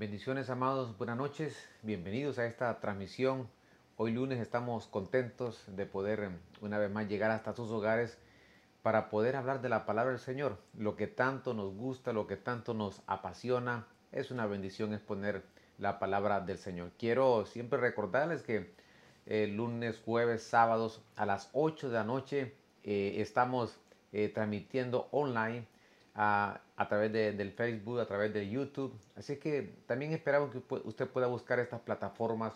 Bendiciones amados, buenas noches, bienvenidos a esta transmisión. Hoy lunes estamos contentos de poder em, una vez más llegar hasta sus hogares para poder hablar de la palabra del Señor. Lo que tanto nos gusta, lo que tanto nos apasiona, es una bendición exponer la palabra del Señor. Quiero siempre recordarles que el lunes, jueves, sábados a las 8 de la noche eh, estamos eh, transmitiendo online a, través del Facebook, a través de YouTube. Así que también esperamos que usted pueda buscar estas plataformas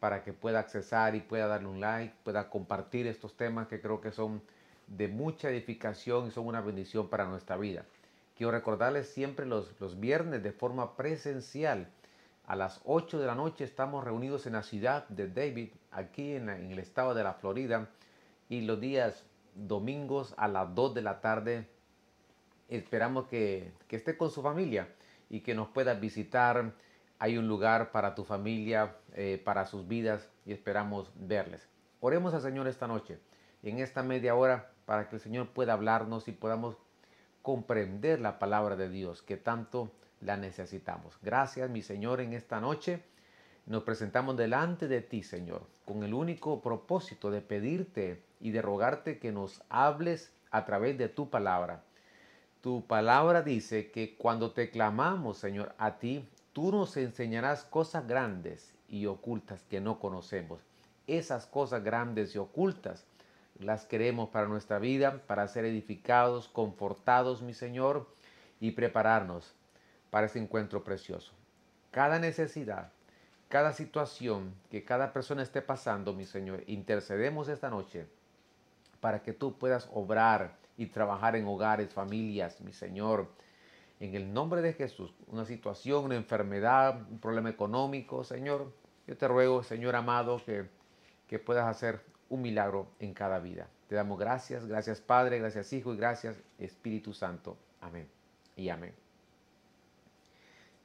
para que pueda accesar y pueda darle un like, pueda compartir estos temas que creo que son de mucha edificación y son una bendición para nuestra vida. Quiero recordarles siempre los, los viernes de forma presencial. A las 8 de la noche estamos reunidos en la ciudad de David, aquí en, en el estado de la Florida. Y los días domingos a las 2 de la tarde esperamos que, esté con su familia y que nos pueda visitar. Hay un lugar para tu familia, eh, para sus vidas y esperamos verles. Oremos al Señor esta noche, en esta media hora, para que el Señor pueda hablarnos y podamos comprender la palabra de Dios que tanto la necesitamos. Gracias, mi Señor, en esta noche. Nos presentamos delante de ti, Señor, con el único propósito de pedirte y de rogarte que nos hables a través de tu palabra. Tu palabra dice que cuando te clamamos, Señor, a ti, tú nos enseñarás cosas grandes y ocultas que no conocemos. Esas cosas grandes y ocultas las queremos para nuestra vida, para ser edificados, confortados, mi Señor, y prepararnos para ese encuentro precioso. Cada necesidad, cada situación que cada persona esté pasando, mi Señor, intercedemos esta noche para que tú puedas obrar y trabajar en hogares, familias, mi Señor. En el nombre de Jesús, una situación, una enfermedad, un problema económico, Señor, yo te ruego, Señor amado, que, que puedas hacer un milagro en cada vida. Te damos gracias, gracias Padre, gracias Hijo y gracias Espíritu Santo. Amén y amén.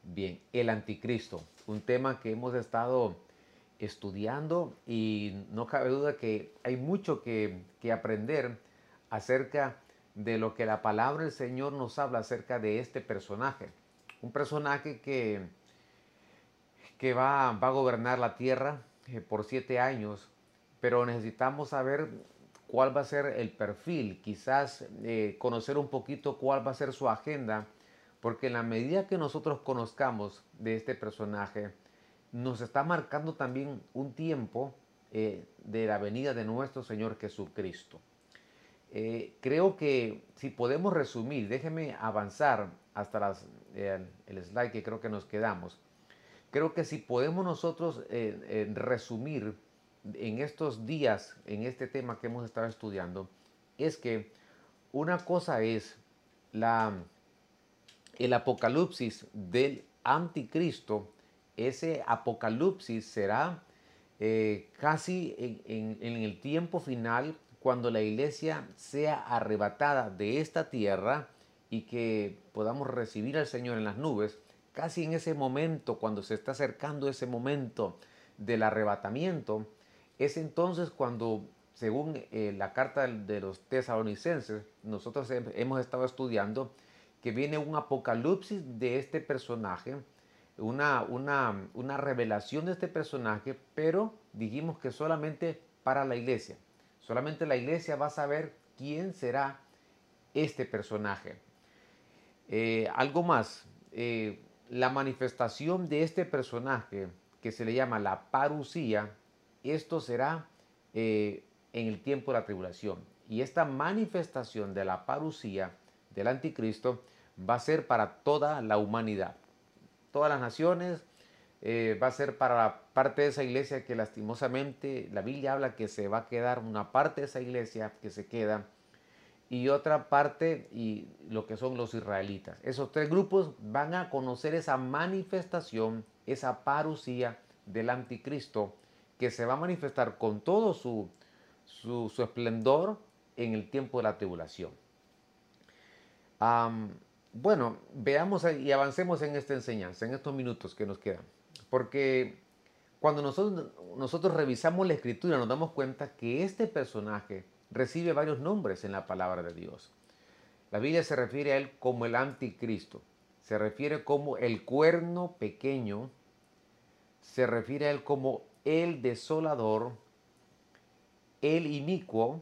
Bien, el anticristo, un tema que hemos estado estudiando y no cabe duda que hay mucho que, que aprender acerca de lo que la palabra del Señor nos habla acerca de este personaje. Un personaje que, que va, va a gobernar la tierra eh, por siete años, pero necesitamos saber cuál va a ser el perfil, quizás eh, conocer un poquito cuál va a ser su agenda, porque en la medida que nosotros conozcamos de este personaje, nos está marcando también un tiempo eh, de la venida de nuestro Señor Jesucristo. Eh, creo que si podemos resumir, déjeme avanzar hasta las, el, slide que creo que nos quedamos. Creo que si podemos nosotros eh, resumir en estos días, en este tema que hemos estado estudiando, es que una cosa es el apocalipsis del anticristo, ese apocalipsis será eh, casi en, el tiempo final cuando la iglesia sea arrebatada de esta tierra y que podamos recibir al Señor en las nubes, casi en ese momento, cuando se está acercando ese momento del arrebatamiento, es entonces cuando, según eh, la carta de los tesalonicenses, nosotros hemos estado estudiando que viene un apocalipsis de este personaje, una, una, una revelación de este personaje, pero dijimos que solamente para la iglesia. Solamente la iglesia va a saber quién será este personaje. Eh, algo más, eh, la manifestación de este personaje que se le llama la parucía, esto será eh, en el tiempo de la tribulación. Y esta manifestación de la parucía del anticristo va a ser para toda la humanidad. Todas las naciones, eh, va a ser para parte de esa iglesia que lastimosamente la Biblia habla que se va a quedar una parte de esa iglesia que se queda y otra parte y lo que son los israelitas. Esos tres grupos van a conocer esa manifestación, esa parucía del anticristo que se va a manifestar con todo su, su, esplendor en el tiempo de la tribulación. bueno, veamos y avancemos en esta enseñanza, en estos minutos que nos quedan. Porque cuando nosotros, revisamos la escritura nos damos cuenta que este personaje recibe varios nombres en la palabra de Dios. La Biblia se refiere a él como el anticristo. se refiere como el cuerno pequeño, se refiere a él como el desolador, el inicuo,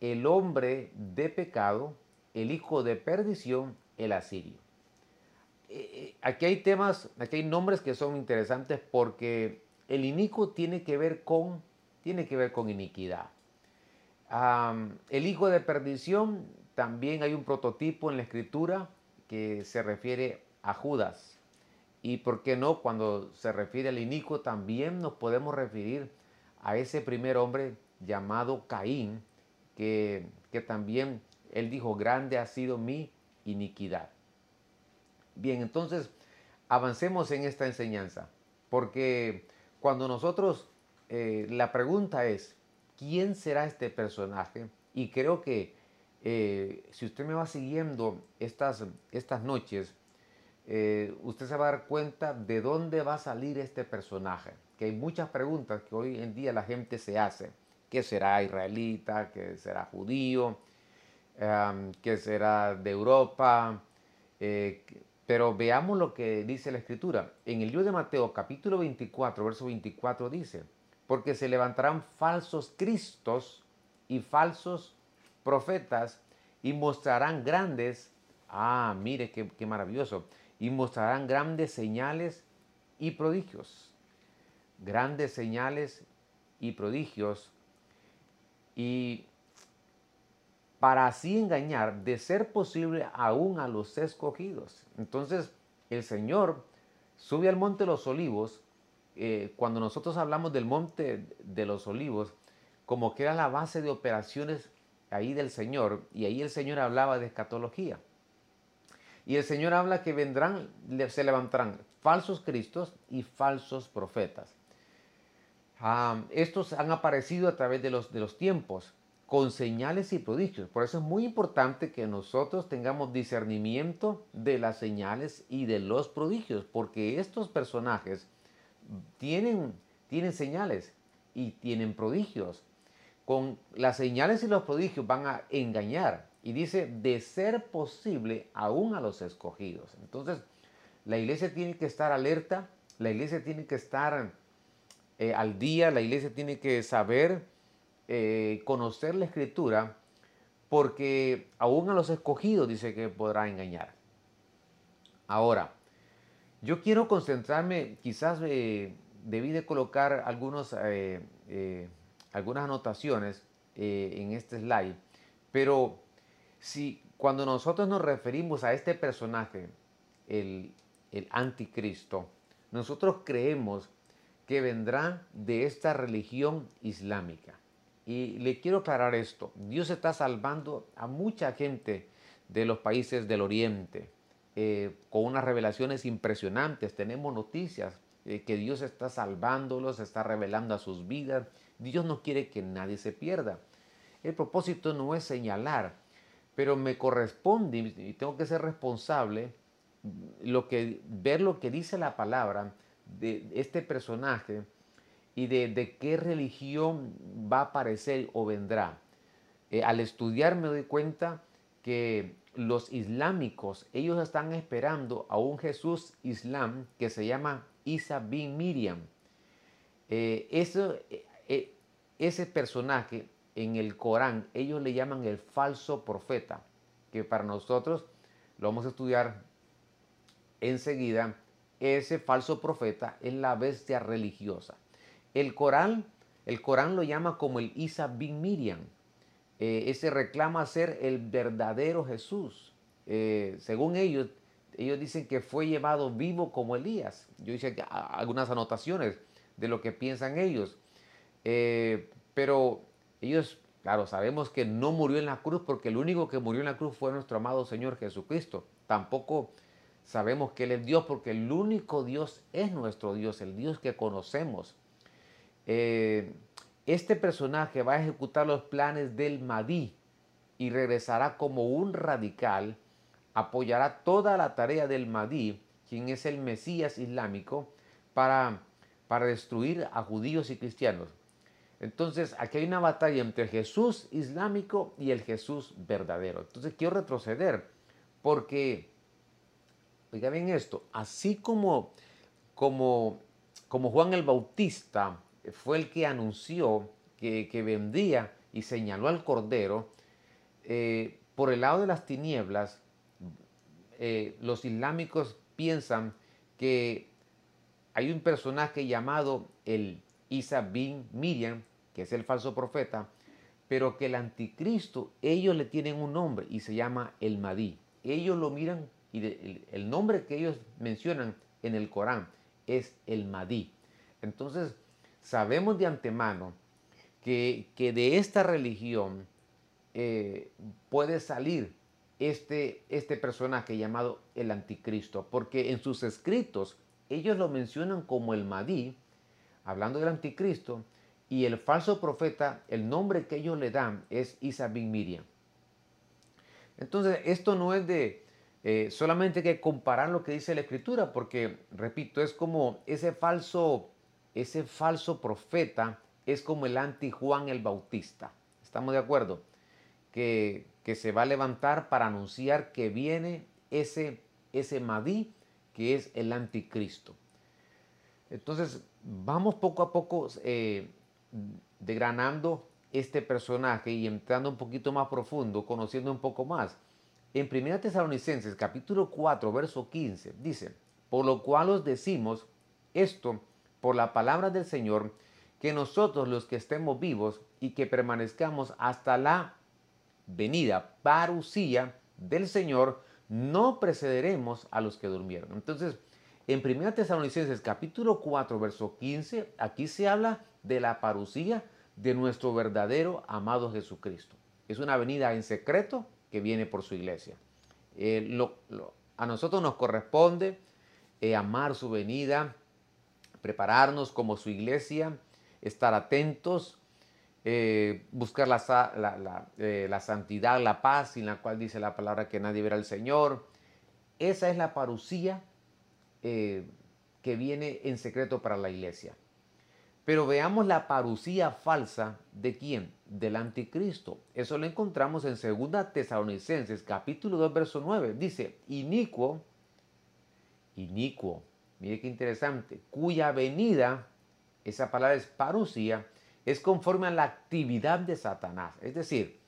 el hombre de pecado, el hijo de perdición, el asirio. Eh, aquí hay temas, aquí hay nombres que son interesantes porque el inicuo tiene que ver con, tiene que ver con iniquidad. el hijo de perdición, también hay un prototipo en la escritura que se refiere a Judas. Y por qué no, cuando se refiere al inicuo, también nos podemos referir a ese primer hombre llamado Caín, que, que también él dijo, grande ha sido mi iniquidad. Bien, entonces avancemos en esta enseñanza, porque cuando nosotros, eh, la pregunta es, ¿quién será este personaje? Y creo que eh, si usted me va siguiendo estas, estas noches, eh, usted se va a dar cuenta de dónde va a salir este personaje. Que hay muchas preguntas que hoy en día la gente se hace. ¿Qué será israelita? ¿Qué será judío? ¿Qué será de Europa? Pero veamos lo que dice la escritura. En el libro de Mateo capítulo 24, verso 24 dice, porque se levantarán falsos cristos y falsos profetas y mostrarán grandes, ah, mire qué, qué maravilloso, y mostrarán grandes señales y prodigios. Grandes señales y prodigios. Y para así engañar, de ser posible, aún a los escogidos. Entonces, el Señor sube al monte de los olivos. Eh, cuando nosotros hablamos del monte de los olivos, como que era la base de operaciones ahí del Señor, y ahí el Señor hablaba de escatología. Y el Señor habla que vendrán, se levantarán falsos cristos y falsos profetas. Ah, estos han aparecido a través de los, de los tiempos con señales y prodigios. Por eso es muy importante que nosotros tengamos discernimiento de las señales y de los prodigios, porque estos personajes tienen, tienen señales y tienen prodigios. Con las señales y los prodigios van a engañar. Y dice, de ser posible, aún a los escogidos. Entonces, la iglesia tiene que estar alerta, la iglesia tiene que estar eh, al día, la iglesia tiene que saber eh, conocer la escritura, porque aún a los escogidos dice que podrá engañar. Ahora, yo quiero concentrarme, quizás eh, debí de colocar algunos, eh, algunas anotaciones en este slide, pero si cuando nosotros nos referimos a este personaje, el, el anticristo, nosotros creemos que vendrá de esta religión islámica. Y le quiero aclarar esto. Dios está salvando a mucha gente de los países del Oriente eh, con unas revelaciones impresionantes. Tenemos noticias eh, que Dios está salvándolos, está revelando a sus vidas. Dios no quiere que nadie se pierda. El propósito no es señalar, pero me corresponde y tengo que ser responsable lo que, ver lo que dice la palabra de este personaje y de, qué religión va a aparecer o vendrá. Eh, al estudiar me doy cuenta que los islámicos, ellos están esperando a un Jesús islam que se llama Isa bin Miriam. Eh, eh, ese personaje en el Corán, ellos le llaman el falso profeta, que para nosotros lo vamos a estudiar enseguida. Ese falso profeta es la bestia religiosa. El Corán, el Corán lo llama como el Isa bin Miriam. Eh, ese reclama ser el verdadero Jesús. Eh, según ellos, ellos dicen que fue llevado vivo como Elías. Yo hice algunas anotaciones de lo que piensan ellos. Eh, pero ellos, claro, sabemos que no murió en la cruz porque el único que murió en la cruz fue nuestro amado Señor Jesucristo. Tampoco sabemos que Él es Dios porque el único Dios es nuestro Dios, el Dios que conocemos. Eh, este personaje va a ejecutar los planes del Mahdi y regresará como un radical, apoyará toda la tarea del Mahdi, quien es el Mesías islámico, para, para destruir a judíos y cristianos. Entonces, aquí hay una batalla entre el Jesús islámico y el Jesús verdadero. Entonces, quiero retroceder porque oiga bien esto, así como, como, como Juan el Bautista fue el que anunció que, vendía y señaló al Cordero, eh, por el lado de las tinieblas, eh, los islámicos piensan que hay un personaje llamado el Isa bin Miriam, que es el falso profeta, pero que el anticristo, ellos le tienen un nombre y se llama el Madí. Ellos lo miran y el, nombre que ellos mencionan en el Corán es el Madí. Entonces, sabemos de antemano que, de esta religión eh, puede salir este, este personaje llamado el anticristo, porque en sus escritos ellos lo mencionan como el Madí, hablando del anticristo, y el falso profeta, el nombre que ellos le dan es Isa bin Miriam. Entonces, esto no es de eh, solamente que comparar lo que dice la escritura, porque, repito, es como ese falso, ese falso profeta es como el anti Juan el Bautista. ¿Estamos de acuerdo? Que, que se va a levantar para anunciar que viene ese, ese Madí, que es el anticristo. Entonces, vamos poco a poco eh, degranando este personaje y entrando un poquito más profundo, conociendo un poco más. En 1 Tesalonicenses capítulo 4, verso 15, dice, por lo cual os decimos esto por la palabra del Señor, que nosotros los que estemos vivos y que permanezcamos hasta la venida, parucía del Señor, no precederemos a los que durmieron. Entonces, en 1 Tesalonicenses capítulo 4, verso 15, aquí se habla de la parucía de nuestro verdadero amado Jesucristo. Es una venida en secreto que viene por su iglesia. Eh, a nosotros nos corresponde eh, amar su venida, prepararnos como su iglesia, estar atentos, eh, buscar la, la, santidad, la paz, sin la cual dice la palabra que nadie verá al Señor. Esa es la parucía que viene en secreto para la iglesia. Pero veamos la parucía falsa de quién? Del anticristo. Eso lo encontramos en 2 Tesalonicenses capítulo 2 verso 9. Dice, inicuo, inicuo, mire qué interesante, cuya venida, esa palabra es parucía, es conforme a la actividad de Satanás. Es decir,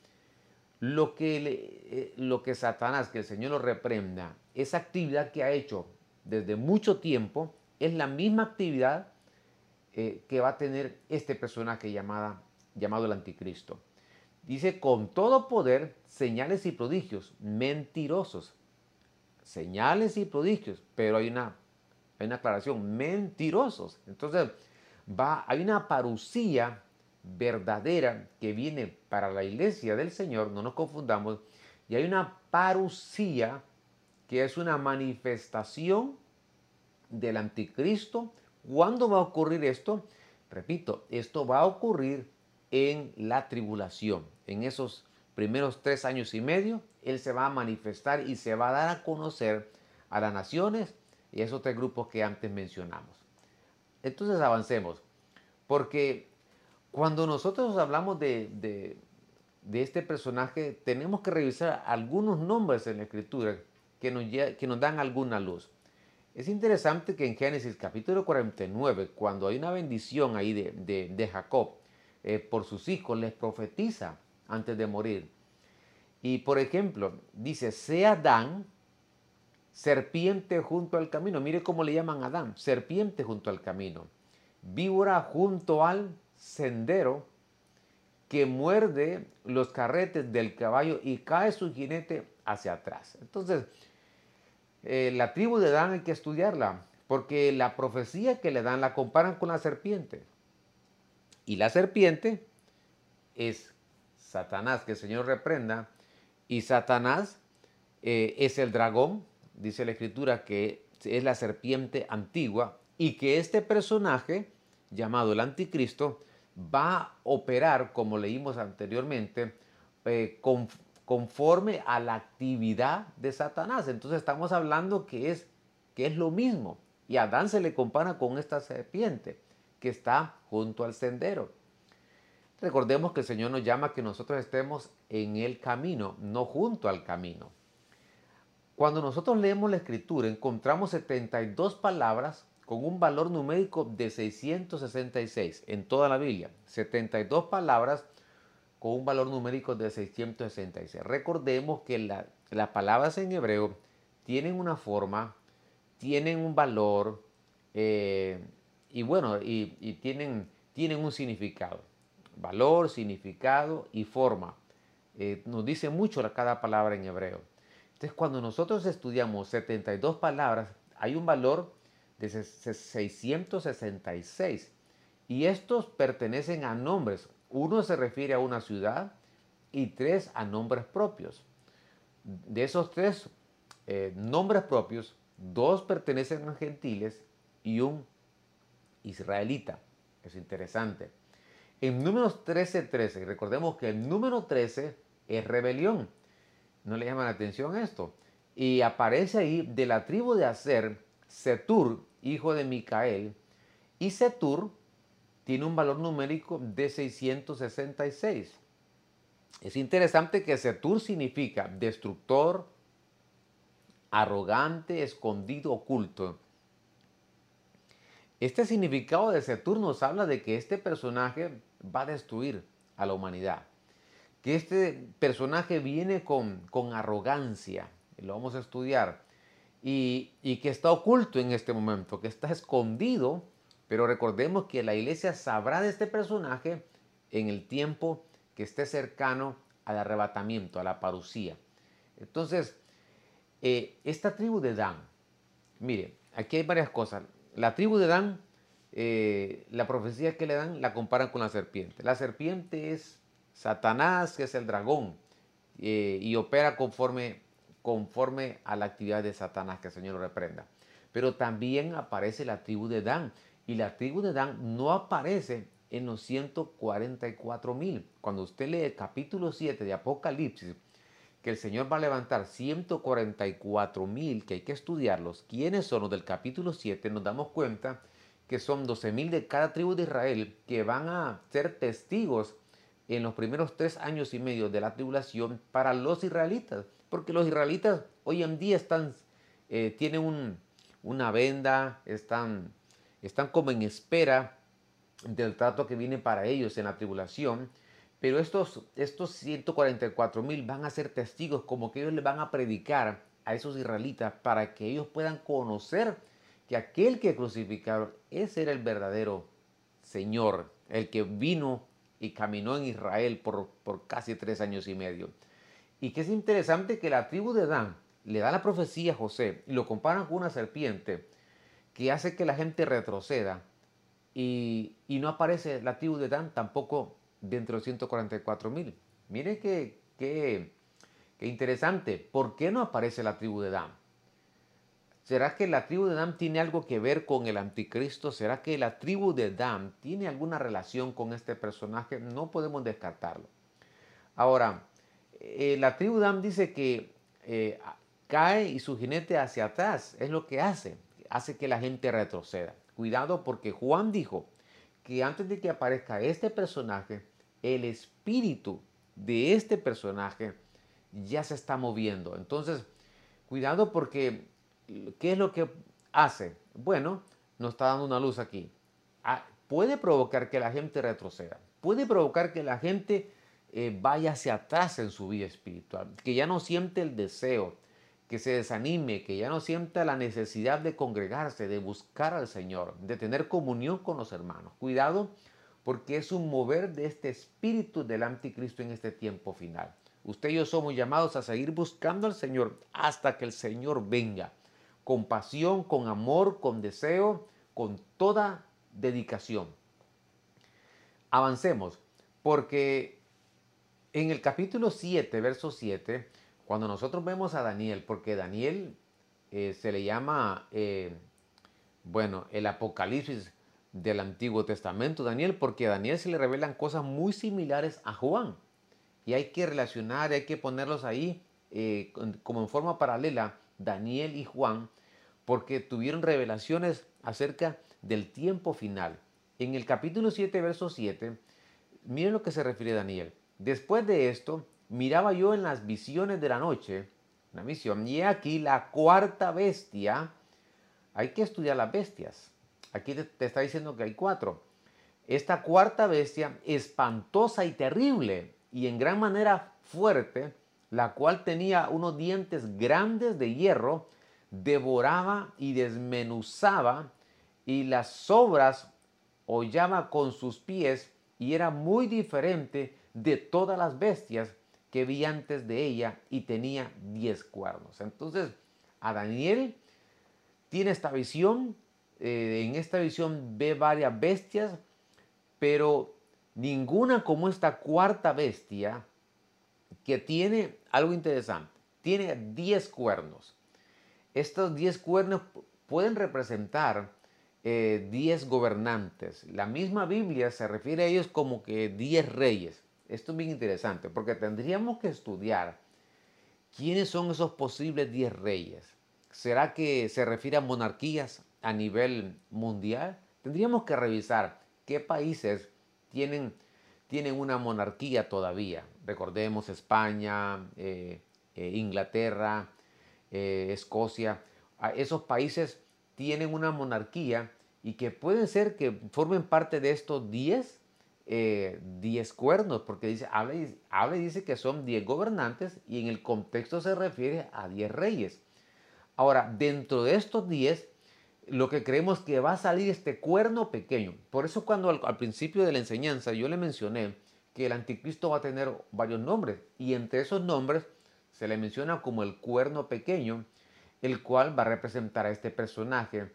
lo que, eh, lo que Satanás, que el Señor lo reprenda, esa actividad que ha hecho desde mucho tiempo, es la misma actividad eh, que va a tener este personaje llamada, llamado el anticristo. Dice, con todo poder, señales y prodigios, mentirosos. Señales y prodigios, pero hay una, hay una aclaración, mentirosos. Entonces, va, hay una parucía verdadera que viene para la iglesia del Señor, no nos confundamos, y hay una parucía que es una manifestación del anticristo ¿Cuándo va a ocurrir esto? Repito, esto va a ocurrir en la tribulación. En esos primeros tres años y medio, Él se va a manifestar y se va a dar a conocer a las naciones y esos tres grupos que antes mencionamos. Entonces avancemos, porque cuando nosotros hablamos de, este personaje, tenemos que revisar algunos nombres en la escritura que nos, que nos dan alguna luz. Es interesante que en Génesis capítulo 49, cuando hay una bendición ahí de, Jacob eh, por sus hijos, les profetiza antes de morir. Y por ejemplo, dice, sea Adán serpiente junto al camino. Mire cómo le llaman a Adán, serpiente junto al camino. Víbora junto al sendero que muerde los carretes del caballo y cae su jinete hacia atrás. Entonces, eh, la tribu de Dan hay que estudiarla, porque la profecía que le dan la comparan con la serpiente. Y la serpiente es Satanás, que el Señor reprenda, y Satanás eh, es el dragón, dice la escritura, que es la serpiente antigua, y que este personaje, llamado el anticristo, va a operar, como leímos anteriormente, eh, con conforme a la actividad de Satanás. Entonces estamos hablando que es, que es lo mismo. Y Adán se le compara con esta serpiente que está junto al sendero. Recordemos que el Señor nos llama que nosotros estemos en el camino, no junto al camino. Cuando nosotros leemos la escritura encontramos 72 palabras con un valor numérico de 666 en toda la Biblia. 72 palabras con un valor numérico de 666. Recordemos que las palabras en hebreo tienen una forma, tienen un valor eh, y bueno, y, tienen, tienen un significado. Valor, significado y forma. Eh, nos dice mucho cada palabra en hebreo. Entonces, cuando nosotros estudiamos 72 palabras, hay un valor de 666. Y estos pertenecen a nombres. Uno se refiere a una ciudad y tres a nombres propios. De esos tres eh, nombres propios, dos pertenecen a gentiles y un israelita. Es interesante. En números 13, 13, recordemos que el número 13 es rebelión. ¿No le llama la atención esto? Y aparece ahí de la tribu de Aser, Setur, hijo de Micael. Y Setur tiene un valor numérico de 666. Es interesante que Setur significa destructor, arrogante, escondido, oculto. Este significado de Setur nos habla de que este personaje va a destruir a la humanidad. Que este personaje viene con, con arrogancia, lo vamos a estudiar, y, y que está oculto en este momento, que está escondido pero recordemos que la iglesia sabrá de este personaje en el tiempo que esté cercano al arrebatamiento, a la parucía. Entonces, eh, esta tribu de Dan, mire, aquí hay varias cosas. La tribu de Dan, eh, la profecía que le dan la comparan con la serpiente. La serpiente es Satanás, que es el dragón, eh, y opera conforme, conforme a la actividad de Satanás, que el Señor lo reprenda. Pero también aparece la tribu de Dan, y la tribu de Dan no aparece en los 144 mil. Cuando usted lee el capítulo 7 de Apocalipsis, que el Señor va a levantar 144 mil, que hay que estudiarlos, quiénes son los del capítulo 7, nos damos cuenta que son 12 mil de cada tribu de Israel que van a ser testigos en los primeros tres años y medio de la tribulación para los israelitas, porque los israelitas hoy en día están, eh, tienen una venda, están están como en espera del trato que viene para ellos en la tribulación. Pero estos, estos 144 mil van a ser testigos como que ellos le van a predicar a esos israelitas para que ellos puedan conocer que aquel que crucificaron, ese era el verdadero Señor, el que vino y caminó en Israel por, por casi tres años y medio. Y que es interesante que la tribu de Dan le da la profecía a José y lo comparan con una serpiente que hace que la gente retroceda y, no aparece la tribu de Dan tampoco dentro de 144 mil. Mire qué, qué, interesante. ¿Por qué no aparece la tribu de Dan? ¿Será que la tribu de Dan tiene algo que ver con el anticristo? ¿Será que la tribu de Dan tiene alguna relación con este personaje? No podemos descartarlo. Ahora, eh, la tribu de Dan dice que eh, cae y su jinete hacia atrás, es lo que hace hace que la gente retroceda. Cuidado porque Juan dijo que antes de que aparezca este personaje, el espíritu de este personaje ya se está moviendo. Entonces, cuidado porque, ¿qué es lo que hace? Bueno, nos está dando una luz aquí. Ah, puede provocar que la gente retroceda. Puede provocar que la gente eh, vaya hacia atrás en su vida espiritual, que ya no siente el deseo, que se desanime, que ya no sienta la necesidad de congregarse, de buscar al Señor, de tener comunión con los hermanos. Cuidado, porque es un mover de este espíritu del anticristo en este tiempo final. Usted y yo somos llamados a seguir buscando al Señor hasta que el Señor venga, con pasión, con amor, con deseo, con toda dedicación. Avancemos, porque en el capítulo 7, verso 7, cuando nosotros vemos a Daniel, porque Daniel eh, se le llama, eh, bueno, el Apocalipsis del Antiguo Testamento, Daniel, porque a Daniel se le revelan cosas muy similares a Juan. Y hay que relacionar, hay que ponerlos ahí eh, como en forma paralela, Daniel y Juan, porque tuvieron revelaciones acerca del tiempo final. En el capítulo 7, verso 7, miren lo que se refiere Daniel. Después de esto, miraba yo en las visiones de la noche, una visión. Y aquí la cuarta bestia, hay que estudiar las bestias. Aquí te, está diciendo que hay cuatro. Esta cuarta bestia, espantosa y terrible, y en gran manera fuerte, la cual tenía unos dientes grandes de hierro, devoraba y desmenuzaba, y las sobras hollaba con sus pies, y era muy diferente de todas las bestias que vi antes de ella, y tenía diez cuernos. Entonces, a Daniel tiene esta visión, eh, en esta visión ve varias bestias, pero ninguna como esta cuarta bestia que tiene algo interesante. Tiene 10 cuernos. Estos 10 cuernos pueden representar 10 eh, gobernantes. La misma Biblia se refiere a ellos como que 10 reyes. Esto es bien interesante porque tendríamos que estudiar quiénes son esos posibles 10 reyes. ¿Será que se refiere a monarquías a nivel mundial? Tendríamos que revisar qué países tienen, tienen una monarquía todavía. Recordemos España, eh, eh, Inglaterra, eh, Escocia. Esos países tienen una monarquía y que pueden ser que formen parte de estos 10 10 cuernos, porque dice, habla, dice que son 10 gobernantes y en el contexto se refiere a 10 reyes. Ahora, dentro de estos 10 lo que creemos que va a salir este cuerno pequeño. Por eso cuando al, principio de la enseñanza yo le mencioné que el anticristo va a tener varios nombres y entre esos nombres se le menciona como el cuerno pequeño, el cual va a representar a este personaje,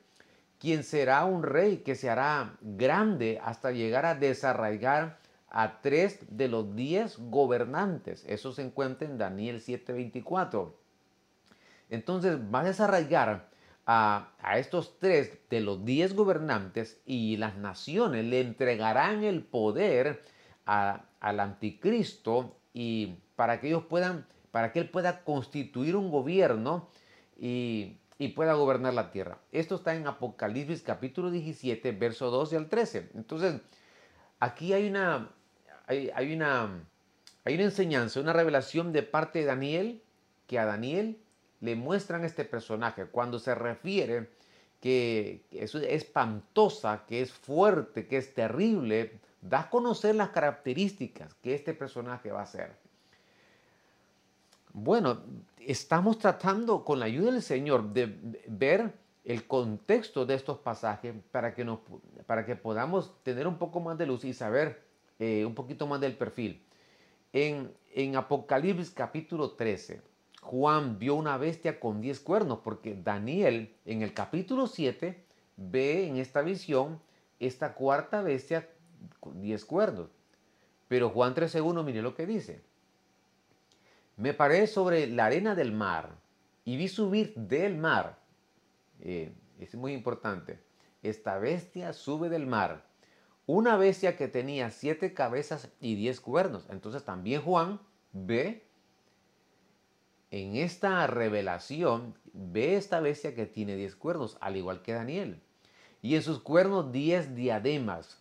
quien será un rey que se hará grande hasta llegar a desarraigar a tres de los diez gobernantes. Eso se encuentra en Daniel 7:24. Entonces va a desarraigar a, estos tres de los diez gobernantes y las naciones le entregarán el poder al anticristo y para que ellos puedan, para que él pueda constituir un gobierno y, pueda gobernar la tierra. Esto está en Apocalipsis capítulo 17, verso 12 al 13. Entonces, aquí hay una, hay, hay una, hay una enseñanza, una revelación de parte de Daniel, que a Daniel le muestran este personaje cuando se refiere que es espantosa, que es fuerte, que es terrible, da a conocer las características que este personaje va a ser. Bueno, estamos tratando con la ayuda del Señor de ver el contexto de estos pasajes para que, nos, para que podamos tener un poco más de luz y saber eh, un poquito más del perfil. En, en Apocalipsis capítulo 13, Juan vio una bestia con diez cuernos, porque Daniel en el capítulo 7 ve en esta visión esta cuarta bestia diez cuernos. Pero Juan 13.1, mire lo que dice. Me paré sobre la arena del mar y vi subir del mar. Eh, es muy importante. Esta bestia sube del mar. Una bestia que tenía siete cabezas y diez cuernos. Entonces también Juan ve en esta revelación ve esta bestia que tiene diez cuernos, al igual que Daniel. Y en sus cuernos diez diademas.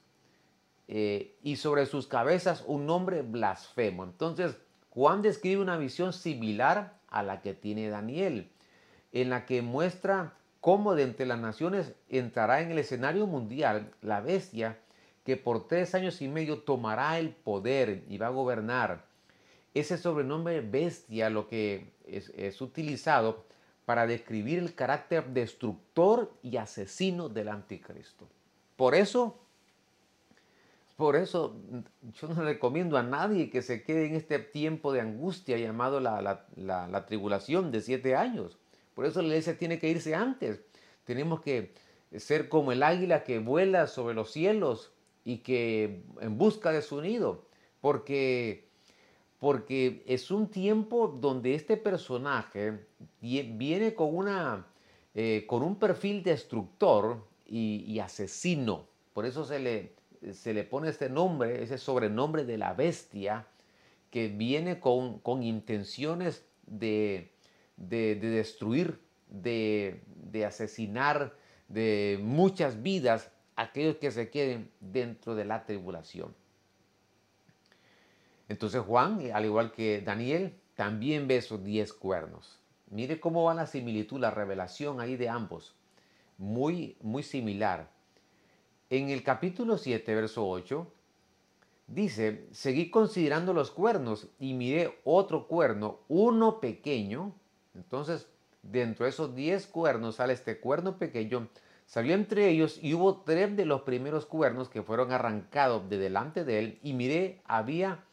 Eh, y sobre sus cabezas un nombre blasfemo. Entonces, Juan describe una visión similar a la que tiene Daniel, en la que muestra cómo de entre las naciones entrará en el escenario mundial la bestia que por tres años y medio tomará el poder y va a gobernar. Ese sobrenombre bestia lo que es, utilizado para describir el carácter destructor y asesino del anticristo. Por eso, por eso yo no recomiendo a nadie que se quede en este tiempo de angustia llamado la, la tribulación de siete años. Por eso la iglesia tiene que irse antes. Tenemos que ser como el águila que vuela sobre los cielos y que en busca de su nido. Porque porque es un tiempo donde este personaje viene con, una, eh, con un perfil destructor y, asesino. Por eso se le, se le, pone este nombre, ese sobrenombre de la bestia, que viene con, intenciones de, destruir, de, de asesinar de muchas vidas aquellos que se queden dentro de la tribulación. Entonces Juan, al igual que Daniel, también ve esos diez cuernos. Mire cómo va la similitud, la revelación ahí de ambos. Muy, muy similar. En el capítulo 7, verso 8, dice, seguí considerando los cuernos y miré otro cuerno, uno pequeño. Entonces, dentro de esos 10 cuernos sale este cuerno pequeño. Salió entre ellos y hubo tres de los primeros cuernos que fueron arrancados de delante de él y miré, había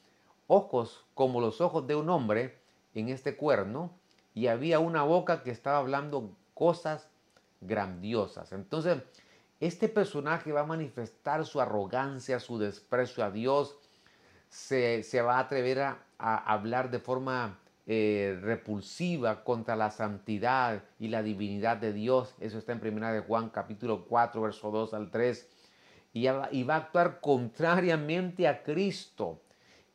ojos como los ojos de un hombre en este cuerno y había una boca que estaba hablando cosas grandiosas. Entonces, este personaje va a manifestar su arrogancia, su desprecio a Dios, se, va a atrever a, hablar de forma eh, repulsiva contra la santidad y la divinidad de Dios. Eso está en 1 de Juan capítulo 4, verso 2 al 3. Y, y va a actuar contrariamente a Cristo.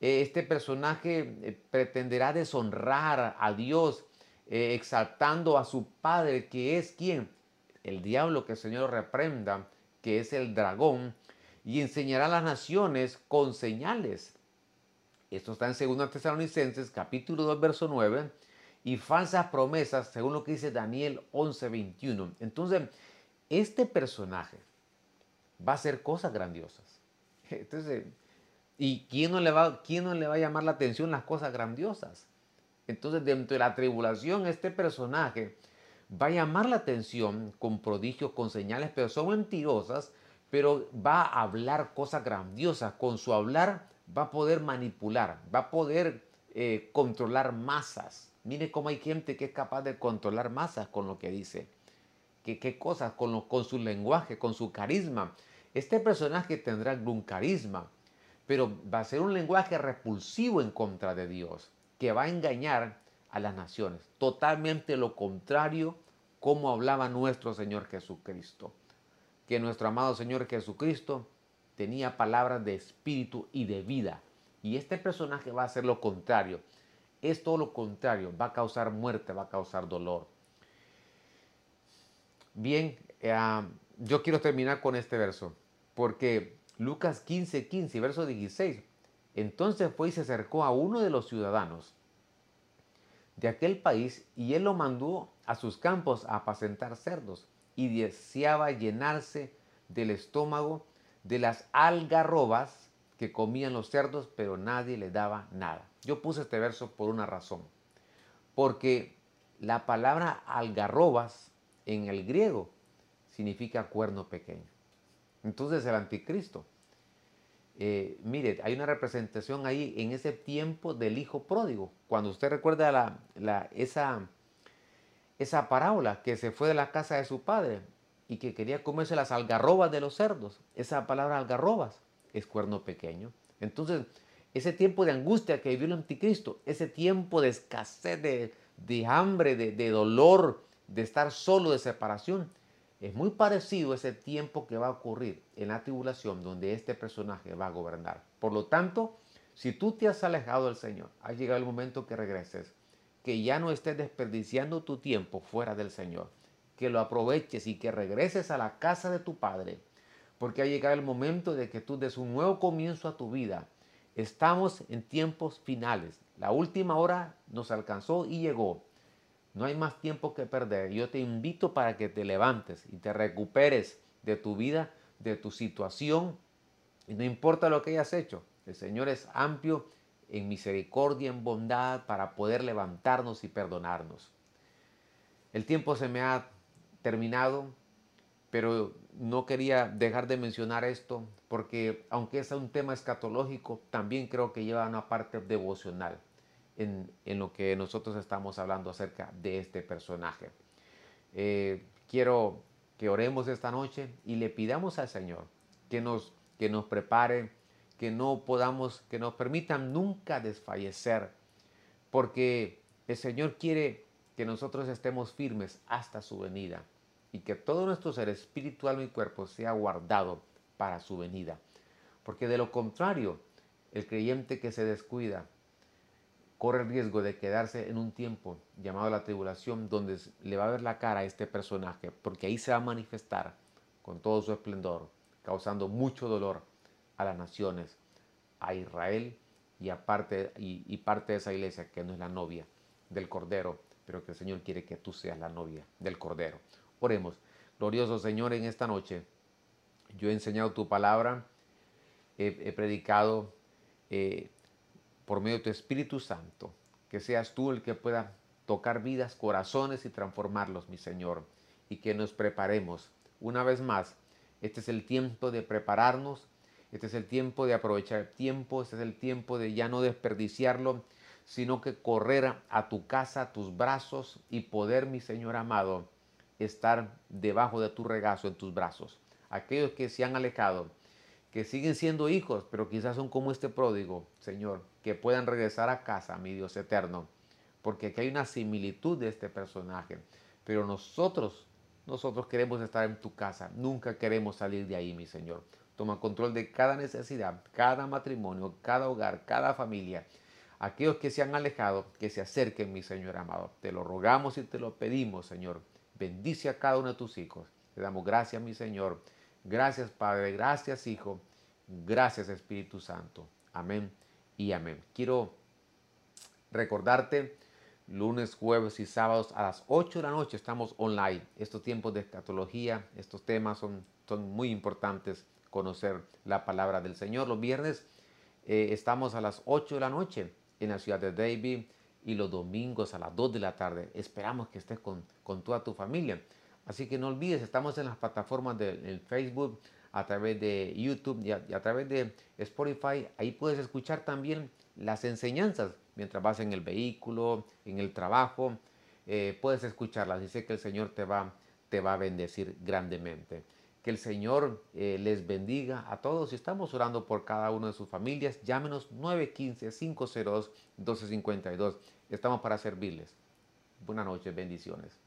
Eh, este personaje eh, pretenderá deshonrar a Dios, exaltando a su Padre, que es quien el diablo que el Señor reprenda, que es el dragón, y enseñará a las naciones con señales. Esto está en 2 Tesalonicenses capítulo 2 verso 9 y falsas promesas según lo que dice Daniel 11 21. Entonces, este personaje va a hacer cosas grandiosas. Entonces, ¿y quién no le va, quién no le va a llamar la atención las cosas grandiosas? Entonces, dentro de la tribulación, este personaje va a llamar la atención con prodigios, con señales, pero son mentirosas, pero va a hablar cosas grandiosas. Con su hablar va a poder manipular, va a poder eh, controlar masas. Mire cómo hay gente que es capaz de controlar masas con lo que dice. ¿Qué, qué cosas? Con, con su lenguaje, con su carisma. Este personaje tendrá un carisma, pero va a ser un lenguaje repulsivo en contra de Dios, que va a engañar a las naciones. Totalmente lo contrario como hablaba nuestro Señor Jesucristo. Que nuestro amado Señor Jesucristo tenía palabras de espíritu y de vida. Y este personaje va a hacer lo contrario. Es todo lo contrario. Va a causar muerte, va a causar dolor. Bien, eh, yo quiero terminar con este verso. Porque Lucas 15, 15, verso 16. Entonces fue y se acercó a uno de los ciudadanos de aquel país y él lo mandó a sus campos a apacentar cerdos y deseaba llenarse del estómago de las algarrobas que comían los cerdos, pero nadie le daba nada. Yo puse este verso por una razón, porque la palabra algarrobas en el griego significa cuerno pequeño. Entonces el anticristo eh, mire, hay una representación ahí en ese tiempo del hijo pródigo. Cuando usted recuerda la, esa, esa parábola que se fue de la casa de su padre y que quería comerse las algarrobas de los cerdos. Esa palabra algarrobas es cuerno pequeño. Entonces, ese tiempo de angustia que vivió el anticristo, ese tiempo de escasez, de, hambre, de, de dolor, de estar solo, de separación, es muy parecido ese tiempo que va a ocurrir en la tribulación donde este personaje va a gobernar. Por lo tanto, si tú te has alejado del Señor, ha llegado el momento que regreses, que ya no estés desperdiciando tu tiempo fuera del Señor, que lo aproveches y que regreses a la casa de tu Padre, porque ha llegado el momento de que tú des un nuevo comienzo a tu vida. Estamos en tiempos finales. La última hora nos alcanzó y llegó. No hay más tiempo que perder. Yo te invito para que te levantes y te recuperes de tu vida, de tu situación. Y no importa lo que hayas hecho, el Señor es amplio en misericordia, en bondad, para poder levantarnos y perdonarnos. El tiempo se me ha terminado, pero no quería dejar de mencionar esto porque aunque es un tema escatológico, también creo que lleva una parte devocional en, lo que nosotros estamos hablando acerca de este personaje. Eh, quiero que oremos esta noche y le pidamos al Señor que nos, que nos prepare, que no podamos, que nos permitan nunca desfallecer, porque el Señor quiere que nosotros estemos firmes hasta su venida y que todo nuestro ser espiritual y cuerpo sea guardado para su venida. Porque de lo contrario, el creyente que se descuida, corre el riesgo de quedarse en un tiempo llamado la tribulación donde le va a ver la cara a este personaje, porque ahí se va a manifestar con todo su esplendor, causando mucho dolor a las naciones, a Israel y, aparte, y, y parte de esa iglesia que no es la novia del Cordero pero que el Señor quiere que tú seas la novia del Cordero. Oremos. Glorioso Señor, en esta noche yo he enseñado tu palabra, he, predicado eh, por medio de tu Espíritu Santo, que seas tú el que pueda tocar vidas, corazones y transformarlos, mi Señor, y que nos preparemos. Una vez más, este es el tiempo de prepararnos, este es el tiempo de aprovechar el tiempo, este es el tiempo de ya no desperdiciarlo, sino que correr a tu casa, a tus brazos y poder, mi Señor amado, estar debajo de tu regazo, en tus brazos. Aquellos que se han alejado, que siguen siendo hijos, pero quizás son como este pródigo, Señor, que puedan regresar a casa, mi Dios eterno, porque aquí hay una similitud de este personaje, pero nosotros, nosotros queremos estar en tu casa, nunca queremos salir de ahí, mi Señor. Toma control de cada necesidad, cada matrimonio, cada hogar, cada familia. Aquellos que se han alejado, que se acerquen, mi Señor amado. Te lo rogamos y te lo pedimos, Señor. Bendice a cada uno de tus hijos. Te damos gracias, mi Señor. Gracias, Padre. Gracias, Hijo. Gracias, Espíritu Santo. Amén y amén. Quiero recordarte, lunes, jueves y sábados a las 8 de la noche estamos online. Estos tiempos de escatología, estos temas son, son muy importantes conocer la palabra del Señor. Los viernes eh, estamos a las 8 de la noche en la ciudad de David y los domingos a las 2 de la tarde. Esperamos que estés con, toda tu familia. Así que no olvides, estamos en las plataformas de Facebook, a través de YouTube y a, través de Spotify. Ahí puedes escuchar también las enseñanzas mientras vas en el vehículo, en el trabajo. Eh, puedes escucharlas y sé que el Señor te va, te va a bendecir grandemente. Que el Señor eh, les bendiga a todos estamos orando por cada uno de sus familias. Llámenos 915-502-1252. Estamos para servirles. Buenas noches, bendiciones.